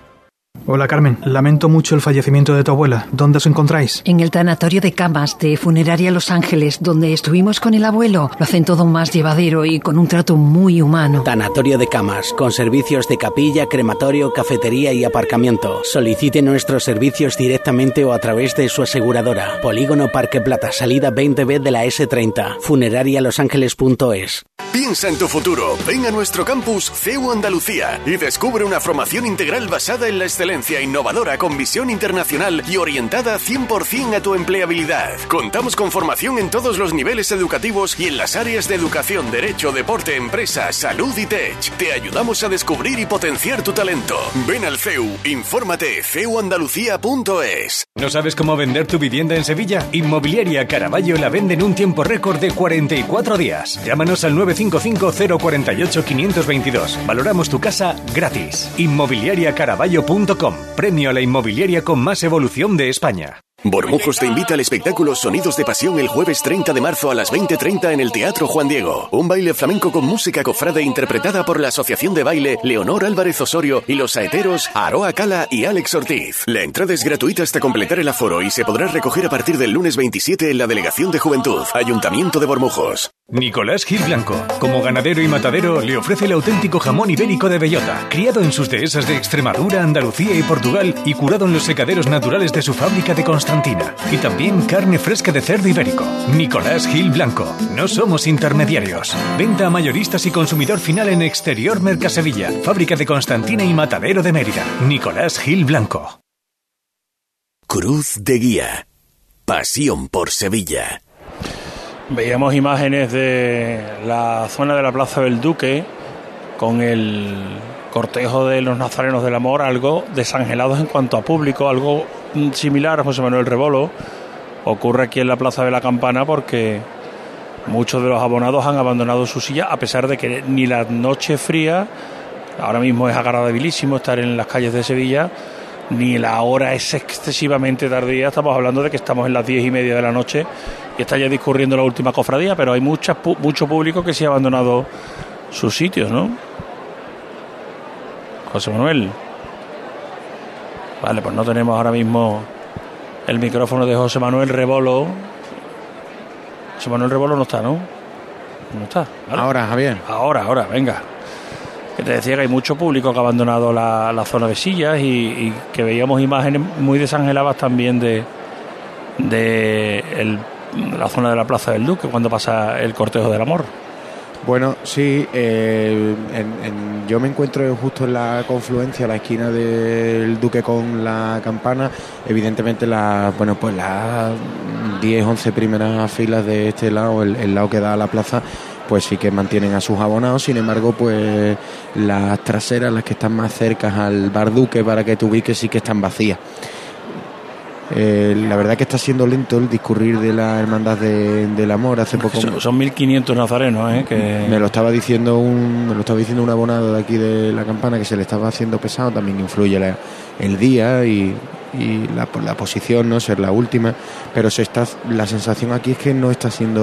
Hola Carmen, lamento mucho el fallecimiento de tu abuela. ¿Dónde os encontráis? En el tanatorio de camas de Funeraria Los Ángeles, donde estuvimos con el abuelo. Lo hacen todo más llevadero y con un trato muy humano. Tanatorio de camas, con servicios de capilla, crematorio, cafetería y aparcamiento. Solicite nuestros servicios directamente o a través de su aseguradora. Polígono Parque Plata, salida 20B de la S30. Funerarialosangeles.es. Piensa en tu futuro. Ven a nuestro campus CEU Andalucía y descubre una formación integral basada en la excelencia innovadora con visión internacional y orientada 100% a tu empleabilidad. Contamos con formación en todos los niveles educativos y en las áreas de educación, derecho, deporte, empresa, salud y tech. Te ayudamos a descubrir y potenciar tu talento. Ven al CEU, infórmate ceuandalucía.es. ¿No sabes cómo vender tu vivienda en Sevilla? Inmobiliaria Caraballo la vende en un tiempo récord de 44 días. Llámanos al 955 048 522. Valoramos tu casa gratis. Inmobiliariacaraballo.com. Premio a la inmobiliaria con más evolución de España. Bormujos te invita al espectáculo Sonidos de Pasión el jueves 30 de marzo a las 20.30 en el Teatro Juan Diego. Un baile flamenco con música cofrade interpretada por la Asociación de Baile Leonor Álvarez Osorio y los saeteros Aroa Cala y Alex Ortiz. La entrada es gratuita hasta completar el aforo y se podrá recoger a partir del lunes 27 en la Delegación de Juventud, Ayuntamiento de Bormujos. Nicolás Gil Blanco, como ganadero y matadero, le ofrece el auténtico jamón ibérico de bellota, criado en sus dehesas de Extremadura, Andalucía y Portugal y curado en los secaderos naturales de su fábrica de Constantina. Y también carne fresca de cerdo ibérico. Nicolás Gil Blanco. No somos intermediarios. Venta a mayoristas y consumidor final en Exterior Mercasevilla, fábrica de Constantina y matadero de Mérida. Nicolás Gil Blanco. Cruz de Guía. Pasión por Sevilla. Veíamos imágenes de la zona de la Plaza del Duque con el cortejo de los nazarenos del amor, algo desangelados en cuanto a público, algo similar a José Manuel Rebolo. Ocurre aquí en la Plaza de la Campana porque muchos de los abonados han abandonado su silla a pesar de que ni la noche fría, ahora mismo es agradabilísimo estar en las calles de Sevilla, ni la hora es excesivamente tardía, estamos hablando de que estamos en las diez y media de la noche y está ya discurriendo la última cofradía, pero hay mucha, mucho público que sí ha abandonado sus sitios, ¿no? José Manuel. Vale, pues no tenemos ahora mismo el micrófono de José Manuel Rebolo. José Manuel Rebolo no está, ¿no? No está. ¿vale? Ahora, Javier. Ahora, ahora, venga. Que te decía que hay mucho público que ha abandonado la, la zona de sillas y, y que veíamos imágenes muy desangeladas también de, de el- la zona de la Plaza del Duque cuando pasa el cortejo del amor. Bueno, sí, eh, en- en- yo me encuentro justo en la confluencia, la esquina del Duque con la campana. Evidentemente, la, bueno, pues las 10, 11 primeras filas de este lado, el, lado que da a la plaza, pues sí que mantienen a sus abonados. Sin embargo, pues las traseras, las que están más cercas al bar Duque para que te sí que están vacías. Eh, la verdad que está siendo lento el discurrir de la Hermandad de- del Amor. Hace poco Son, son 1.500 nazarenos, ¿eh? Que... me lo estaba diciendo un me lo estaba diciendo un abonado de aquí de la campana que se le estaba haciendo pesado también influye la- el día y, y la, la posición no ser la última pero se está la sensación aquí es que no está siendo